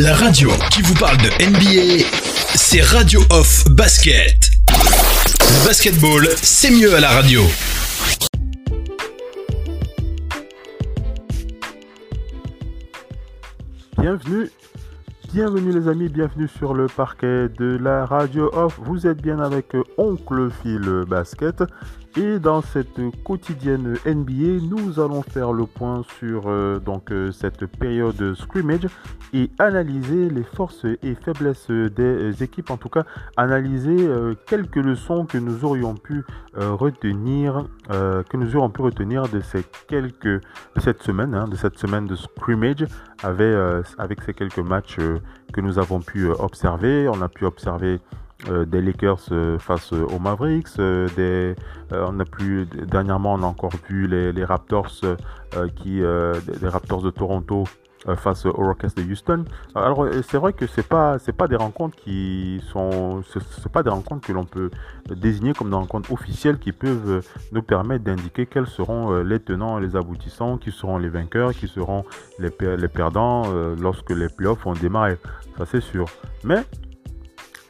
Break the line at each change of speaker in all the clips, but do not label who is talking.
La radio qui vous parle de NBA, c'est Radio Off Basket. Basketball, c'est mieux à la radio.
Bienvenue, bienvenue les amis, bienvenue sur le parquet de la radio off. Vous êtes bien avec Oncle Phil Basket. Et dans cette quotidienne NBA, nous allons faire le point sur euh, donc euh, cette période scrimmage et analyser les forces et faiblesses des équipes. En tout cas, analyser euh, quelques leçons que nous aurions pu retenir, que nous aurions pu retenir de ces quelques cette semaine, hein, de cette semaine de scrimmage, avec avec ces quelques matchs que nous avons pu observer. On a pu observer euh, des Lakers euh, face aux Mavericks. Euh, on a plus dernièrement, on a encore vu les, Raptors qui, les Raptors de Toronto face aux Rockets de Houston. Alors c'est vrai que c'est pas pas des rencontres qui sont pas des rencontres que l'on peut désigner comme des rencontres officielles qui peuvent nous permettre d'indiquer quels seront les tenants les aboutissants, qui seront les vainqueurs, qui seront les, les perdants lorsque les playoffs vont démarrer. Ça c'est sûr. Mais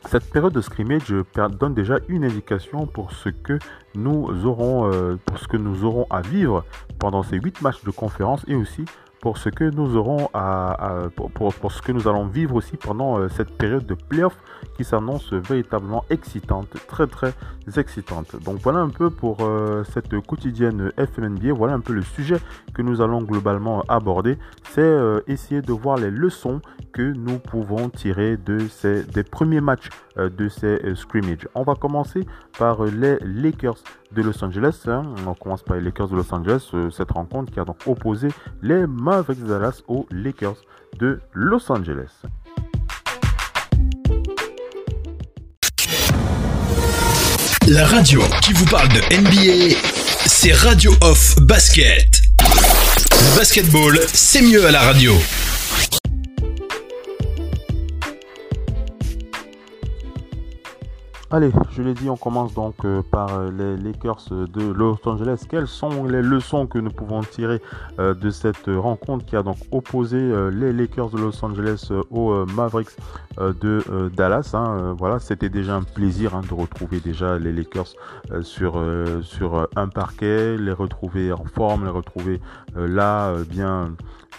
cette période de scrimmage donne déjà une indication pour ce que nous aurons, euh, pour ce que nous aurons à vivre pendant ces 8 matchs de conférence et aussi pour ce que nous aurons à, pour, ce que nous allons vivre aussi pendant euh, cette période de playoff qui s'annonce véritablement excitante, très très excitante. Donc voilà un peu pour euh, cette quotidienne FMNBA, voilà un peu le sujet que nous allons globalement aborder, c'est euh, essayer de voir les leçons que nous pouvons tirer de ces des premiers matchs de ces scrimmages. On va commencer par les Lakers de Los Angeles. Hein. On commence par les Lakers de Los Angeles, cette rencontre qui a donc opposé les Mavericks Dallas aux Lakers de Los Angeles.
La radio qui vous parle de NBA, c'est Radio Off Basket. Basketball, c'est mieux à la radio.
Allez, je l'ai dit, on commence donc euh, par euh, les Lakers de Los Angeles. Quelles sont les leçons que nous pouvons tirer euh, de cette rencontre qui a donc opposé les Lakers de Los Angeles aux Mavericks de Dallas hein? Voilà, c'était déjà un plaisir hein, de retrouver déjà les Lakers sur, sur un parquet, les retrouver en forme, les retrouver là bien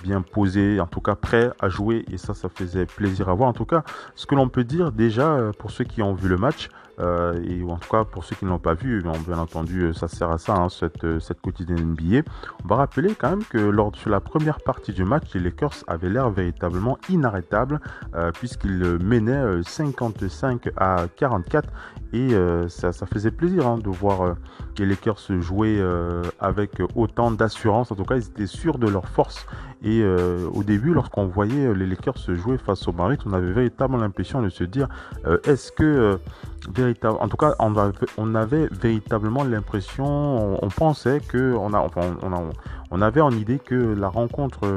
bien posés, en tout cas prêts à jouer et ça, ça faisait plaisir à voir. En tout cas, ce que l'on peut dire déjà pour ceux qui ont vu le match, euh, et en tout cas pour ceux qui ne l'ont pas vu, bien entendu ça sert à ça hein, cette, euh, cette quotidienne NBA. On va rappeler quand même que lors de la première partie du match, les Lakers avaient l'air véritablement inarrêtables euh, puisqu'ils menaient 55 à 44 et ça, faisait plaisir hein, de voir les Lakers jouer avec autant d'assurance. En tout cas, ils étaient sûrs de leur force et au début, lorsqu'on voyait les Lakers jouer face aux Mavericks, on avait véritablement l'impression de se dire est-ce que en tout cas, on avait, véritablement l'impression, on, pensait que, on, avait en idée que la rencontre,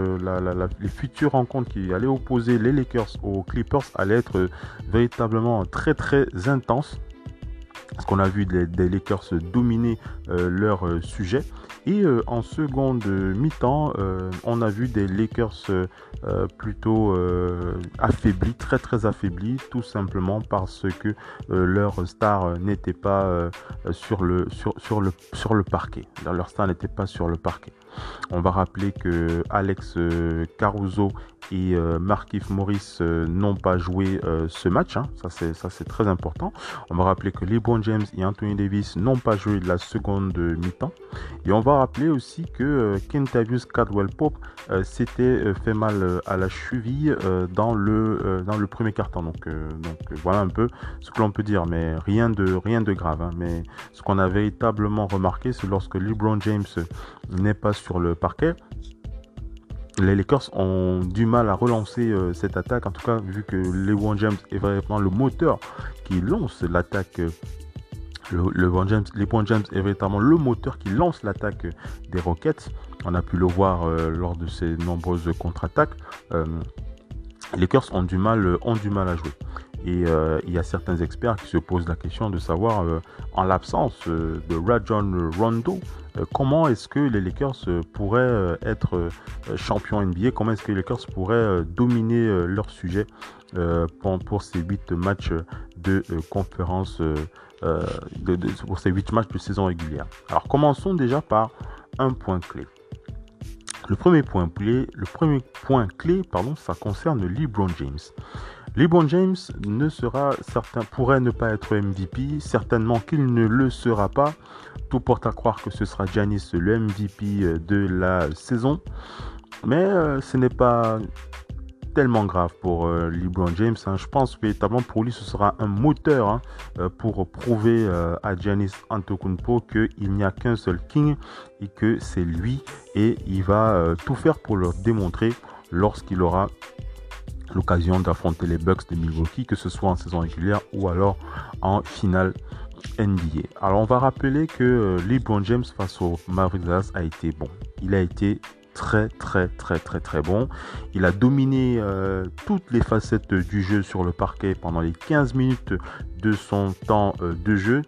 les futures rencontres qui allaient opposer les Lakers aux Clippers allaient être véritablement très très intenses. Parce qu'on a vu des, Lakers dominer euh, leur euh, sujet. Et euh, en seconde mi-temps, on a vu des Lakers plutôt affaiblis, très très affaiblis, tout simplement parce que leur star n'était pas sur, le, sur, sur, le, sur le parquet. Leur star n'était pas sur le parquet. On va rappeler que Alex Caruso et euh, Markif Morris euh, n'ont pas joué euh, ce match. Hein. Ça, c'est, très important. On va rappeler que LeBron James et Anthony Davis n'ont pas joué la seconde mi-temps. Et on va rappeler aussi que Kentavious Cadwell Pope s'était fait mal à la cheville dans, le, dans le premier carton. Donc, donc voilà un peu ce que l'on peut dire, mais rien de, rien de grave. Hein. Mais ce qu'on a véritablement remarqué, c'est lorsque LeBron James n'est pas sur le parquet, les Lakers ont du mal à relancer euh, cette attaque, en tout cas vu que LeBron James est vraiment le moteur qui lance l'attaque. Euh, le, LeBron, James, est véritablement le moteur qui lance l'attaque des Rockets. On a pu le voir euh, lors de ces nombreuses contre-attaques. les Lakers ont du mal à jouer. Et il y a certains experts qui se posent la question de savoir, en l'absence de Rajon Rondo, comment est-ce que les Lakers pourraient être champions NBA Comment est-ce que les Lakers pourraient dominer leur sujet pour, ces huit matchs de conférence pour ces huit matchs de saison régulière? Alors commençons déjà par un point clé. Le premier point clé, le premier point clé, pardon, ça concerne LeBron James. LeBron James ne sera certain, pourrait ne pas être MVP, certainement qu'il ne le sera pas. Tout porte à croire que ce sera Giannis le MVP de la saison. Mais euh, ce n'est pas tellement grave pour euh, LeBron James. Hein. Je pense véritablement pour lui, ce sera un moteur hein, euh, pour prouver euh, à Giannis Antetokounmpo qu'il n'y a qu'un seul King et que c'est lui. Et il va tout faire pour le démontrer lorsqu'il aura l'occasion d'affronter les Bucks de Milwaukee, que ce soit en saison régulière ou alors en finale NBA. Alors on va rappeler que LeBron James face au Mavericks a été bon. Il a été très très très très très bon. Il a dominé euh, toutes les facettes du jeu sur le parquet pendant les 15 minutes de son temps euh, de jeu.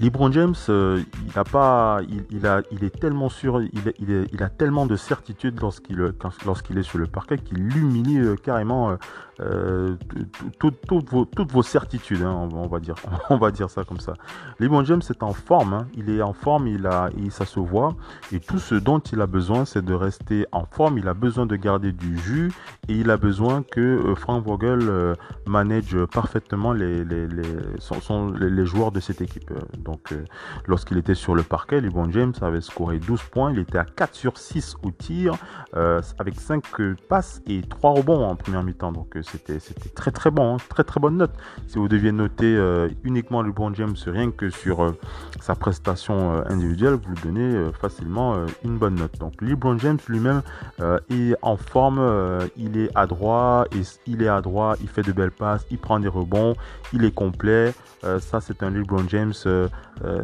LeBron James, euh, il a pas, il, a, il est tellement sûr, il, il, a tellement de certitude lorsqu'il lorsqu'il est sur le parquet qu'il l'humilie carrément euh, toutes, vos, toutes vos certitudes, hein, on, va dire, on va dire ça comme ça. LeBron James est en forme, hein. il est en forme, il a, ça se voit, et tout ce dont il a besoin, c'est de rester en forme. Il a besoin de garder du jus et il a besoin que euh, Frank Vogel euh, manage parfaitement les, les, les, les, joueurs de cette équipe. Donc, lorsqu'il était sur le parquet, LeBron James avait scoré 12 points, il était à 4 sur 6 au tir, avec 5 passes et 3 rebonds en première mi-temps. Donc, c'était très très bon, hein. très très bonne note. Si vous deviez noter euh, uniquement LeBron James, rien que sur euh, sa prestation euh, individuelle, vous donnez facilement une bonne note. Donc LeBron James lui-même est en forme, il est adroit, et il est adroit, il fait de belles passes, il prend des rebonds, il est complet. ça c'est un LeBron James,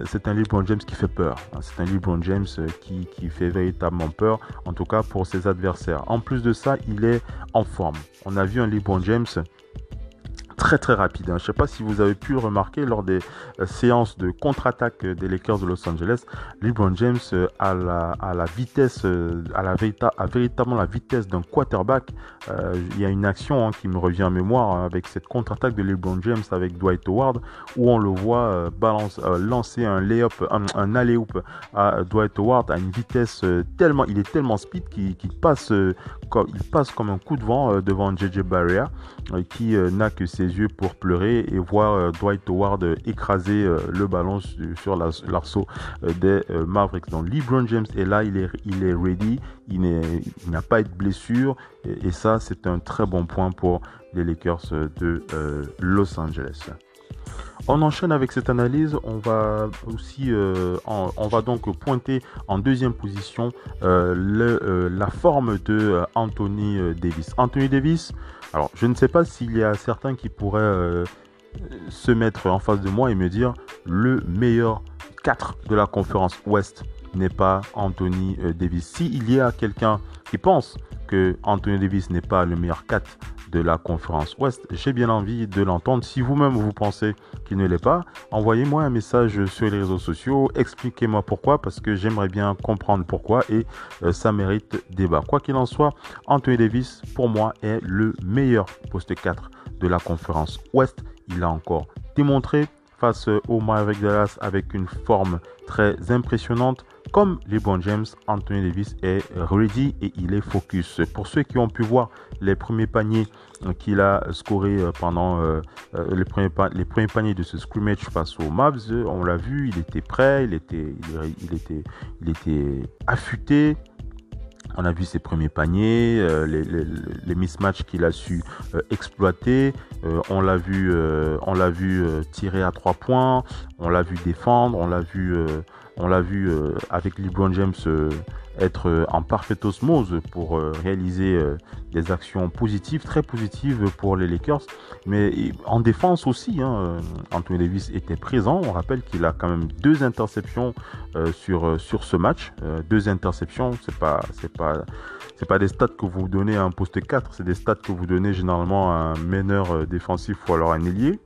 c'est un LeBron James qui fait peur. Hein. C'est un LeBron James qui, qui fait véritablement peur, en tout cas pour ses adversaires. En plus de ça, il est en forme. On a vu un LeBron James très très rapide. Hein. Je ne sais pas si vous avez pu remarquer lors des euh, séances de contre-attaque des Lakers de Los Angeles. LeBron James euh, a, la, la vitesse, euh, à la véritablement la vitesse d'un quarterback. il y a une action hein, qui me revient en mémoire hein, avec cette contre-attaque de LeBron James avec Dwight Howard où on le voit balance, lancer un layup, un, un alley-oop à Dwight Howard à une vitesse tellement, il est tellement speed qu'il passe, comme, il passe comme un coup de vent devant JJ Barrier qui n'a que ses yeux pour pleurer et voir euh, Dwight Howard écraser euh, le ballon sur l'arceau euh, des Mavericks. Donc LeBron James est là, il est, il est ready, il n'a pas de blessure et, ça c'est un très bon point pour les Lakers de Los Angeles. On enchaîne avec cette analyse. On va aussi, on va donc pointer en deuxième position la forme de Anthony Davis. Anthony Davis, alors, je ne sais pas s'il y a certains qui pourraient euh, se mettre en face de moi et me dire le meilleur 4 de la conférence Ouest n'est pas Anthony euh, Davis. S'il y a quelqu'un qui pense que Anthony Davis n'est pas le meilleur 4 de la conférence Ouest, j'ai bien envie de l'entendre. Si vous-même vous pensez qu'il ne l'est pas, envoyez-moi un message sur les réseaux sociaux, expliquez-moi pourquoi, parce que j'aimerais bien comprendre pourquoi et euh, ça mérite débat. Quoi qu'il en soit, Anthony Davis, pour moi, est le meilleur poste 4 de la conférence Ouest. Il a encore démontré face au Maverick Dallas avec une forme très impressionnante. Comme LeBron James, Anthony Davis est ready et il est focus. Pour ceux qui ont pu voir les premiers paniers qu'il a scoré pendant euh, euh, les, premiers les paniers de ce scrimmage face aux Mavs, on l'a vu, il était prêt, il était, il, était, il était affûté. On a vu ses premiers paniers, euh, les, mismatchs qu'il a su exploiter. on l'a vu, on l'a vu tirer à trois points. On l'a vu défendre. On l'a vu on l'a vu euh, avec LeBron James euh, être euh, en parfaite osmose pour réaliser des actions positives, très positives pour les Lakers. Mais en défense aussi, hein, Anthony Davis était présent. On rappelle qu'il a quand même deux interceptions sur, ce match. deux interceptions, c'est pas, pas, des stats que vous donnez à un poste 4, c'est des stats que vous donnez généralement à un meneur défensif ou alors un ailier.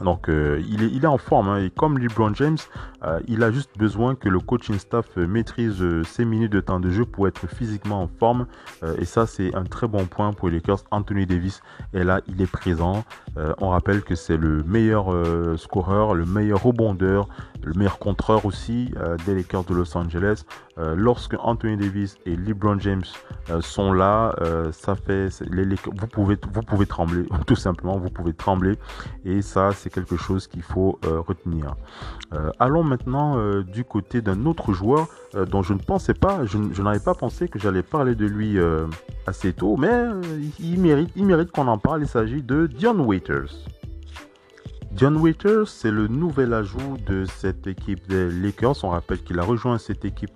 Donc il, est, il est en forme hein. et comme LeBron James, euh, il a juste besoin que le coaching staff euh, maîtrise ses minutes de temps de jeu pour être physiquement en forme et ça c'est un très bon point pour les Lakers. Anthony Davis est là, il est présent. on rappelle que c'est le meilleur scoreur, le meilleur rebondeur, le meilleur contreur aussi des Lakers de Los Angeles. lorsque Anthony Davis et LeBron James sont là, ça fait les, vous pouvez vous pouvez trembler tout simplement, vous pouvez trembler et ça c'est quelque chose qu'il faut euh, retenir. Euh, allons maintenant euh, du côté d'un autre joueur dont je ne pensais pas, je, n'avais pas pensé que j'allais parler de lui assez tôt, mais il mérite, il mérite qu'on en parle. Il s'agit de Dion Waiters. Dion Waiters, c'est le nouvel ajout de cette équipe des Lakers. On rappelle qu'il a rejoint cette équipe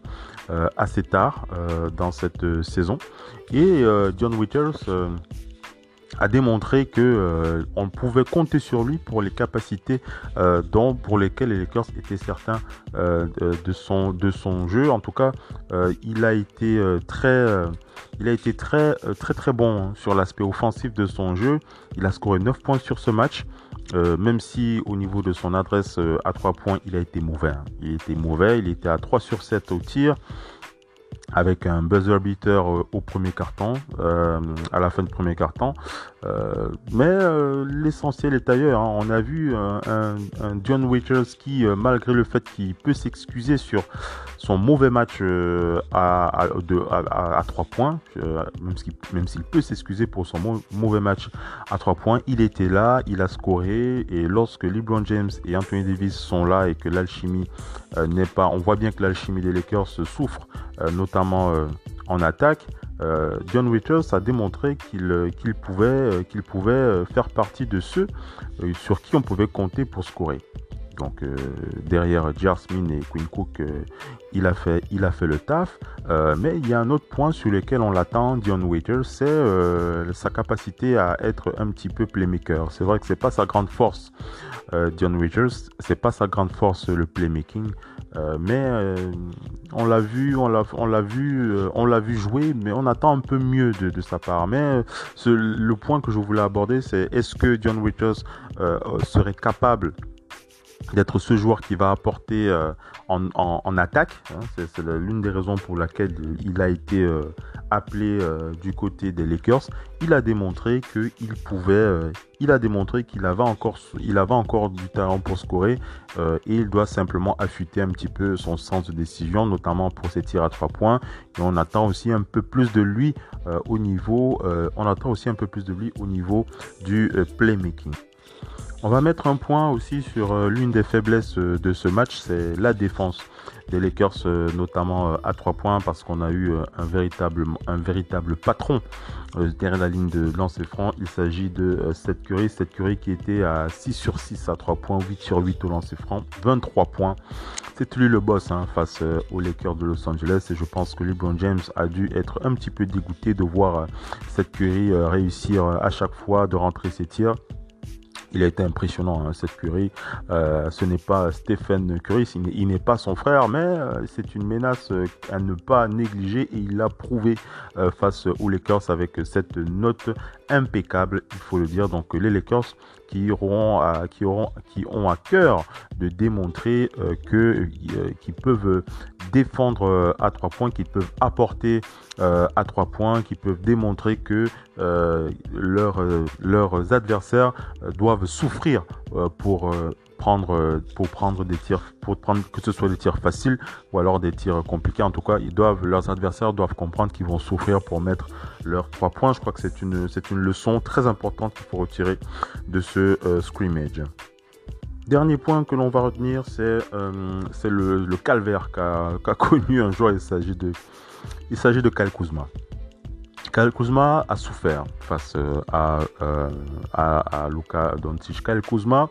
assez tard dans cette saison. Et Dion Waiters a démontré que euh, on pouvait compter sur lui pour les capacités euh, dont pour lesquelles les Lakers étaient certains euh, de, son de son jeu. En tout cas, il a été très il a été très très très bon sur l'aspect offensif de son jeu. Il a scoré 9 points sur ce match. même si au niveau de son adresse à 3 points, il a été mauvais. Hein. Il était mauvais, il était à 3 sur 7 au tir avec un buzzer beater euh, au premier carton, euh, à la fin du premier carton. Euh, mais l'essentiel est ailleurs. Hein. On a vu un, un, John Waiters qui, malgré le fait qu'il peut s'excuser sur son mauvais match à, à, à, 3 points, même s'il peut s'excuser pour son mauvais match à 3 points, il était là, il a scoré. Et lorsque LeBron James et Anthony Davis sont là et que l'alchimie n'est pas, on voit bien que l'alchimie des Lakers souffre, notamment euh, en attaque, euh, John Withers a démontré qu'il euh, pouvait, pouvait faire partie de ceux sur qui on pouvait compter pour scorer. Donc derrière Jasmine et Quinn Cook, il, a fait, le taf. mais il y a un autre point sur lequel on l'attend, Dion Waiters, c'est sa capacité à être un petit peu playmaker. C'est vrai que c'est pas sa grande force, Dion Waiters, c'est pas sa grande force le playmaking. Euh, mais euh, on l'a vu, on l'a, vu, euh, on l'a vu jouer, mais on attend un peu mieux de, sa part. Mais le point que je voulais aborder, c'est est-ce que John Withers serait capable d'être ce joueur qui va apporter en, attaque. Hein, c'est l'une des raisons pour laquelle il a été appelé du côté des Lakers. Il a démontré qu'il pouvait, il a démontré qu'il avait encore, il avait encore du talent pour scorer et il doit simplement affûter un petit peu son sens de décision, notamment pour ses tirs à trois points. Et on attend aussi un peu plus de lui au niveau, on attend aussi un peu plus de lui au niveau du playmaking. On va mettre un point aussi sur euh, l'une des faiblesses euh, de ce match, c'est la défense des Lakers, euh, notamment à 3 points, parce qu'on a eu un véritable, un véritable patron derrière la ligne de lancer franc. Il s'agit de Seth Curry, Seth Curry qui était à 6 sur 6 à 3 points, 8 sur 8 au lancer franc, 23 points. C'est lui le boss hein, face aux Lakers de Los Angeles et je pense que LeBron James a dû être un petit peu dégoûté de voir Seth Curry réussir à chaque fois de rentrer ses tirs. Il a été impressionnant, hein, cette Curry. Euh, ce n'est pas Stephen Curry, il n'est pas son frère, mais euh, c'est une menace euh, à ne pas négliger et il l'a prouvé face aux Lakers avec cette note impeccable, il faut le dire. Donc les Lakers qui auront à, qui auront, qui ont à cœur de démontrer que qu'ils peuvent défendre à trois points, qu'ils peuvent apporter à trois points, qui peuvent démontrer que leurs leurs adversaires doivent souffrir euh, pour euh, prendre euh, pour prendre des tirs pour prendre que ce soit des tirs faciles ou alors des tirs compliqués. En tout cas ils doivent leurs adversaires doivent comprendre qu'ils vont souffrir pour mettre leurs trois points. Je crois que c'est une c'est une leçon très importante qu'il faut retirer de ce scrimmage Dernier point que l'on va retenir, c'est c'est le, calvaire qu'a connu un joueur. Il s'agit de, il de Kyle Kuzma. Kyle Kuzma a souffert face euh, à, euh, à, à, Luka Doncic. Kyle Kuzma,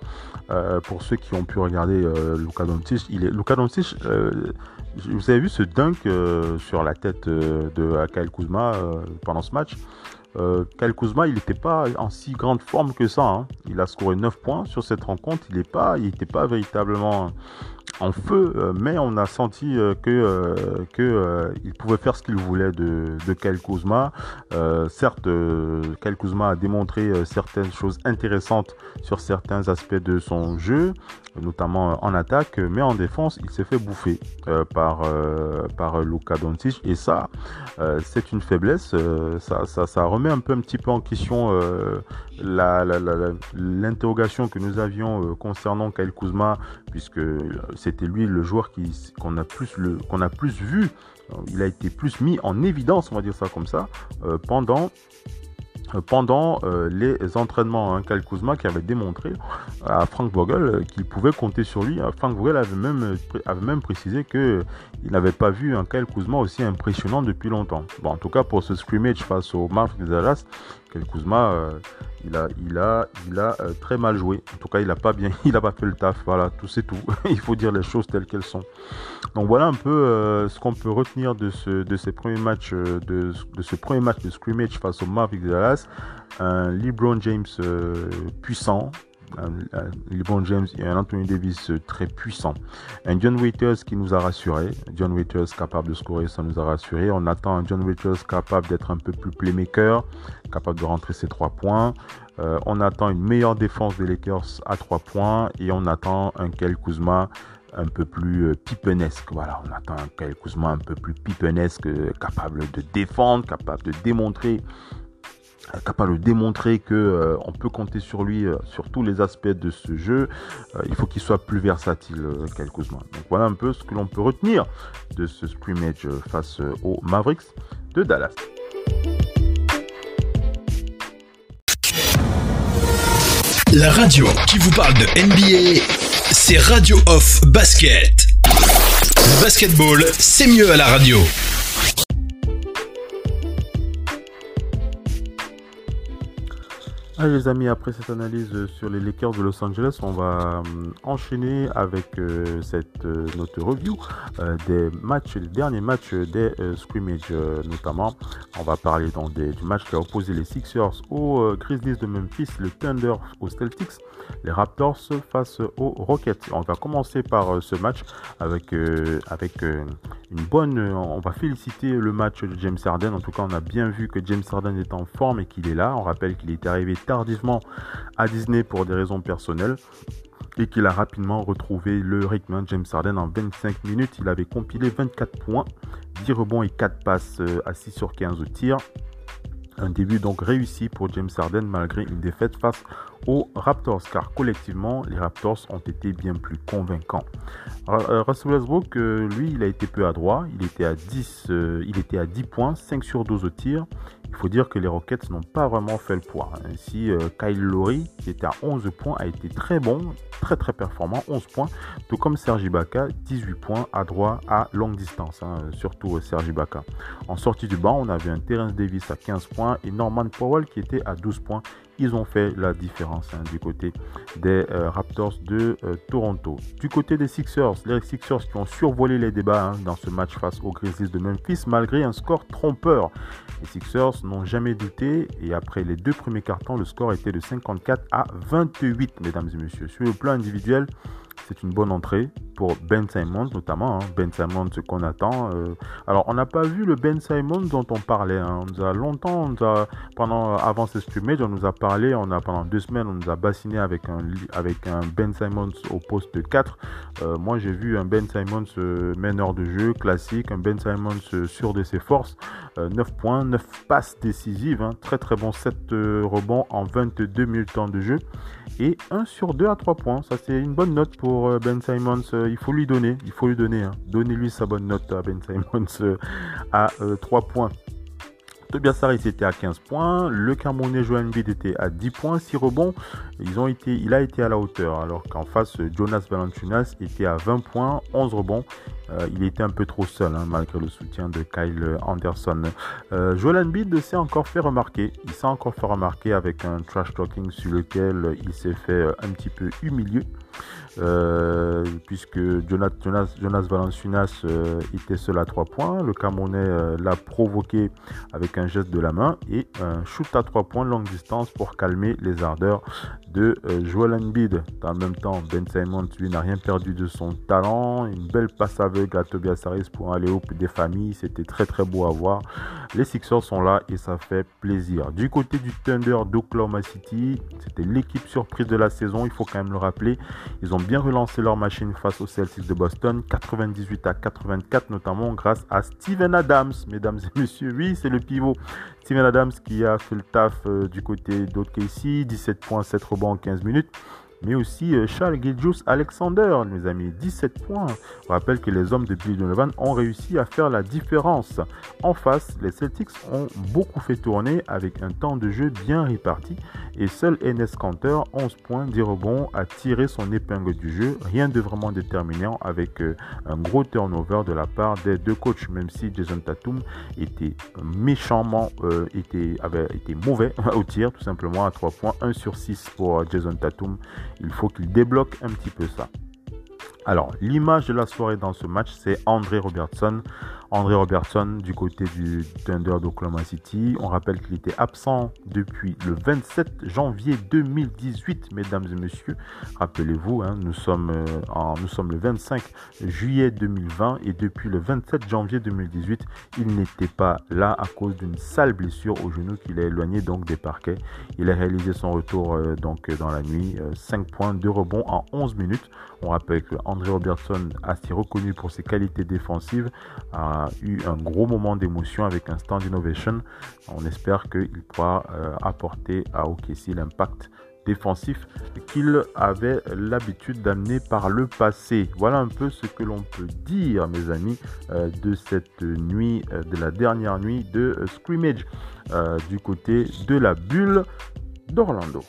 euh, pour ceux qui ont pu regarder Luka Doncic, il est Luka Doncic. vous avez vu ce dunk sur la tête de Kyle Kuzma pendant ce match? Kyle Kuzma, il n'était pas en si grande forme que ça. Hein. Il a scoré 9 points sur cette rencontre. Il n'était pas, pas véritablement en feu, mais on a senti que, que il pouvait faire ce qu'il voulait de, de Kuzma. certes, Kyle Kuzma a démontré certaines choses intéressantes sur certains aspects de son jeu, notamment en attaque, mais en défense, il s'est fait bouffer par, par Luka Doncic. Et ça, c'est une faiblesse. ça, remet un peu un petit peu en question l'interrogation que nous avions concernant Kyle Kuzma, puisque c'était lui le joueur qu'on a, plus qu'on a plus vu. Il a été plus mis en évidence, on va dire ça comme ça, pendant euh, pendant euh, les entraînements. Hein, Kyle Kuzma qui avait démontré à Frank Vogel euh, qu'il pouvait compter sur lui. Frank Vogel avait même, avait même précisé qu'il n'avait pas vu un Kyle Kuzma aussi impressionnant depuis longtemps. Bon, en tout cas, pour ce scrimmage face au Mavericks Dallas, Kuzma, il a, il a, a très mal joué. En tout cas, il n'a pas bien, il a pas fait le taf. Voilà, tout c'est tout. il faut dire les choses telles qu'elles sont. Donc voilà un peu ce qu'on peut retenir de ce, de ces premiers premier match de scrimmage face au Mavericks Dallas un LeBron James euh, puissant, LeBron James et un Anthony Davis euh, très puissant. Un John Waiters qui nous a rassuré. John Waiters capable de scorer, ça nous a rassuré. On attend un John Waiters capable d'être un peu plus playmaker, capable de rentrer ses trois points. Euh, on attend une meilleure défense des Lakers à trois points et on attend un Kel Kuzma un peu plus pipenesque. Voilà, on attend un Kel Kuzma un peu plus pipenesque, capable de défendre, capable de démontrer capable de démontrer que euh, on peut compter sur lui euh, sur tous les aspects de ce jeu. Euh, il faut qu'il soit plus versatile quelques mois. Donc voilà un peu ce que l'on peut retenir de ce scrimmage face aux Mavericks de Dallas.
La radio qui vous parle de NBA, c'est Radio Off Basket. Basketball, c'est mieux à la radio.
Allez les amis, après cette analyse sur les Lakers de Los Angeles, on va euh, enchaîner avec euh, cette euh, notre review des matchs, les derniers matchs des scrimmages notamment. On va parler donc du match qui a opposé les Sixers aux Grizzlies de Memphis, le Thunder aux Celtics, les Raptors face aux Rockets. On va commencer par ce match avec avec une bonne. On va féliciter le match de James Harden. En tout cas, on a bien vu que James Harden est en forme et qu'il est là. On rappelle qu'il est arrivé tardivement à Disney pour des raisons personnelles et qu'il a rapidement retrouvé le rythme. James Harden en 25 minutes, il avait compilé 24 points, 10 rebonds et 4 passes euh, à 6 sur 15 au tir. Un début donc réussi pour James Harden malgré une défaite face aux Raptors car collectivement les Raptors ont été bien plus convaincants. Euh, Russell Westbrook euh, lui il a été peu adroit, il était à 10 il était à 10 points, 5 sur 12 au tir il faut dire que les Rockets n'ont pas vraiment fait le poids. Ainsi, euh, Kyle Lowry, qui était à 11 points, a été très bon, très très performant, 11 points. Tout comme Sergi Ibaka, 18 points à droit à longue distance, hein, surtout Sergi Ibaka. En sortie du banc, on avait un Terence Davis à 15 points et Norman Powell qui était à 12 points ils ont fait la différence hein, du côté des euh, Raptors de euh, Toronto. Du côté des Sixers, les Sixers qui ont survolé les débats hein, dans ce match face aux Grizzlies de Memphis malgré un score trompeur. Les Sixers n'ont jamais douté et après les deux premiers cartons, le score était de 54 à 28, mesdames et messieurs. Sur le plan individuel, c'est une bonne entrée pour Ben Simons notamment. Hein. Ben Simons, ce qu'on attend. Euh. alors, on n'a pas vu le Ben Simons dont on parlait. Hein. On nous a longtemps, pendant, avant ce scrimmage, on nous a parlé, on a, pendant deux semaines, on nous a bassiné avec un, avec un Ben Simons au poste 4. Euh, moi, j'ai vu un Ben Simons euh, meneur de jeu classique, un Ben Simons sûr de ses forces. 9 points, 9 passes décisives. Hein. Très très bon 7 rebonds en 22 minutes temps de jeu. Et 1 sur 2 à 3 points. Ça, c'est une bonne note pour Ben Simons il faut lui donner, il faut lui donner. Hein. Donnez-lui sa bonne note à Ben Simons euh, à 3 euh, points. Tobias Harris était à 15 points, le Camerounais Joan Bid était à 10 points, 6 rebonds, ils ont été, il a été à la hauteur, alors qu'en face Jonas Valanciunas était à 20 points, 11 rebonds, euh, il était un peu trop seul hein, malgré le soutien de Kyle Anderson. Euh, Joel Embiid s'est encore fait remarquer, il s'est encore fait remarquer avec un trash talking sur lequel il s'est fait un petit peu humilier. Puisque Jonas, Jonas, Valanciunas était seul à 3 points. Le Camerounais l'a provoqué avec un geste de la main et un shoot à 3 points longue distance pour calmer les ardeurs de Joel Embiid. Dans le même temps, Ben Simon, lui, n'a rien perdu de son talent. Une belle passe aveugle à Tobias Harris pour aller au des familles. C'était très très beau à voir. Les Sixers sont là et ça fait plaisir. Du côté du Thunder d'Oklahoma City, c'était l'équipe surprise de la saison, il faut quand même le rappeler. Ils ont bien relancé leur machine face aux Celtics de Boston, 98 à 84 notamment grâce à Steven Adams, mesdames et messieurs. Oui, c'est le pivot. Steven Adams qui a fait le taf euh, du côté d'OKC, 17 points, 7 rebonds en 15 minutes mais aussi euh, Charles Gilgius Alexander, mes amis, 17 points. Je rappelle que les hommes de Billy Donovan ont réussi à faire la différence. En face, les Celtics ont beaucoup fait tourner avec un temps de jeu bien réparti et seul Enes Kanter, 11 points, 10 rebonds, a tiré son épingle du jeu. Rien de vraiment déterminant avec euh, un gros turnover de la part des deux coachs, même si Jason Tatum était méchamment, euh, avait été mauvais au tir, tout simplement à 3 points, 1 sur 6 pour Jason Tatum il faut qu'il débloque un petit peu ça. Alors, l'image de la soirée dans ce match, c'est André Robertson. André Robertson du côté du Thunder d'Oklahoma City. On rappelle qu'il était absent depuis le 27 janvier 2018, mesdames et messieurs. Rappelez-vous, hein, nous, sommes, euh, nous sommes le 25 juillet 2020 et depuis le 27 janvier 2018, il n'était pas là à cause d'une sale blessure au genou qu'il a éloigné donc des parquets. Il a réalisé son retour euh, donc dans la nuit, 5 euh, points, de rebond en 11 minutes. On rappelle que André Robertson, assez reconnu pour ses qualités défensives, eu un gros moment d'émotion avec un stand innovation. On espère qu'il pourra euh, apporter à OKC l'impact défensif qu'il avait l'habitude d'amener par le passé. Voilà un peu ce que l'on peut dire, mes amis, euh, de cette nuit, euh, de la dernière nuit de scrimmage du côté de la bulle d'Orlando.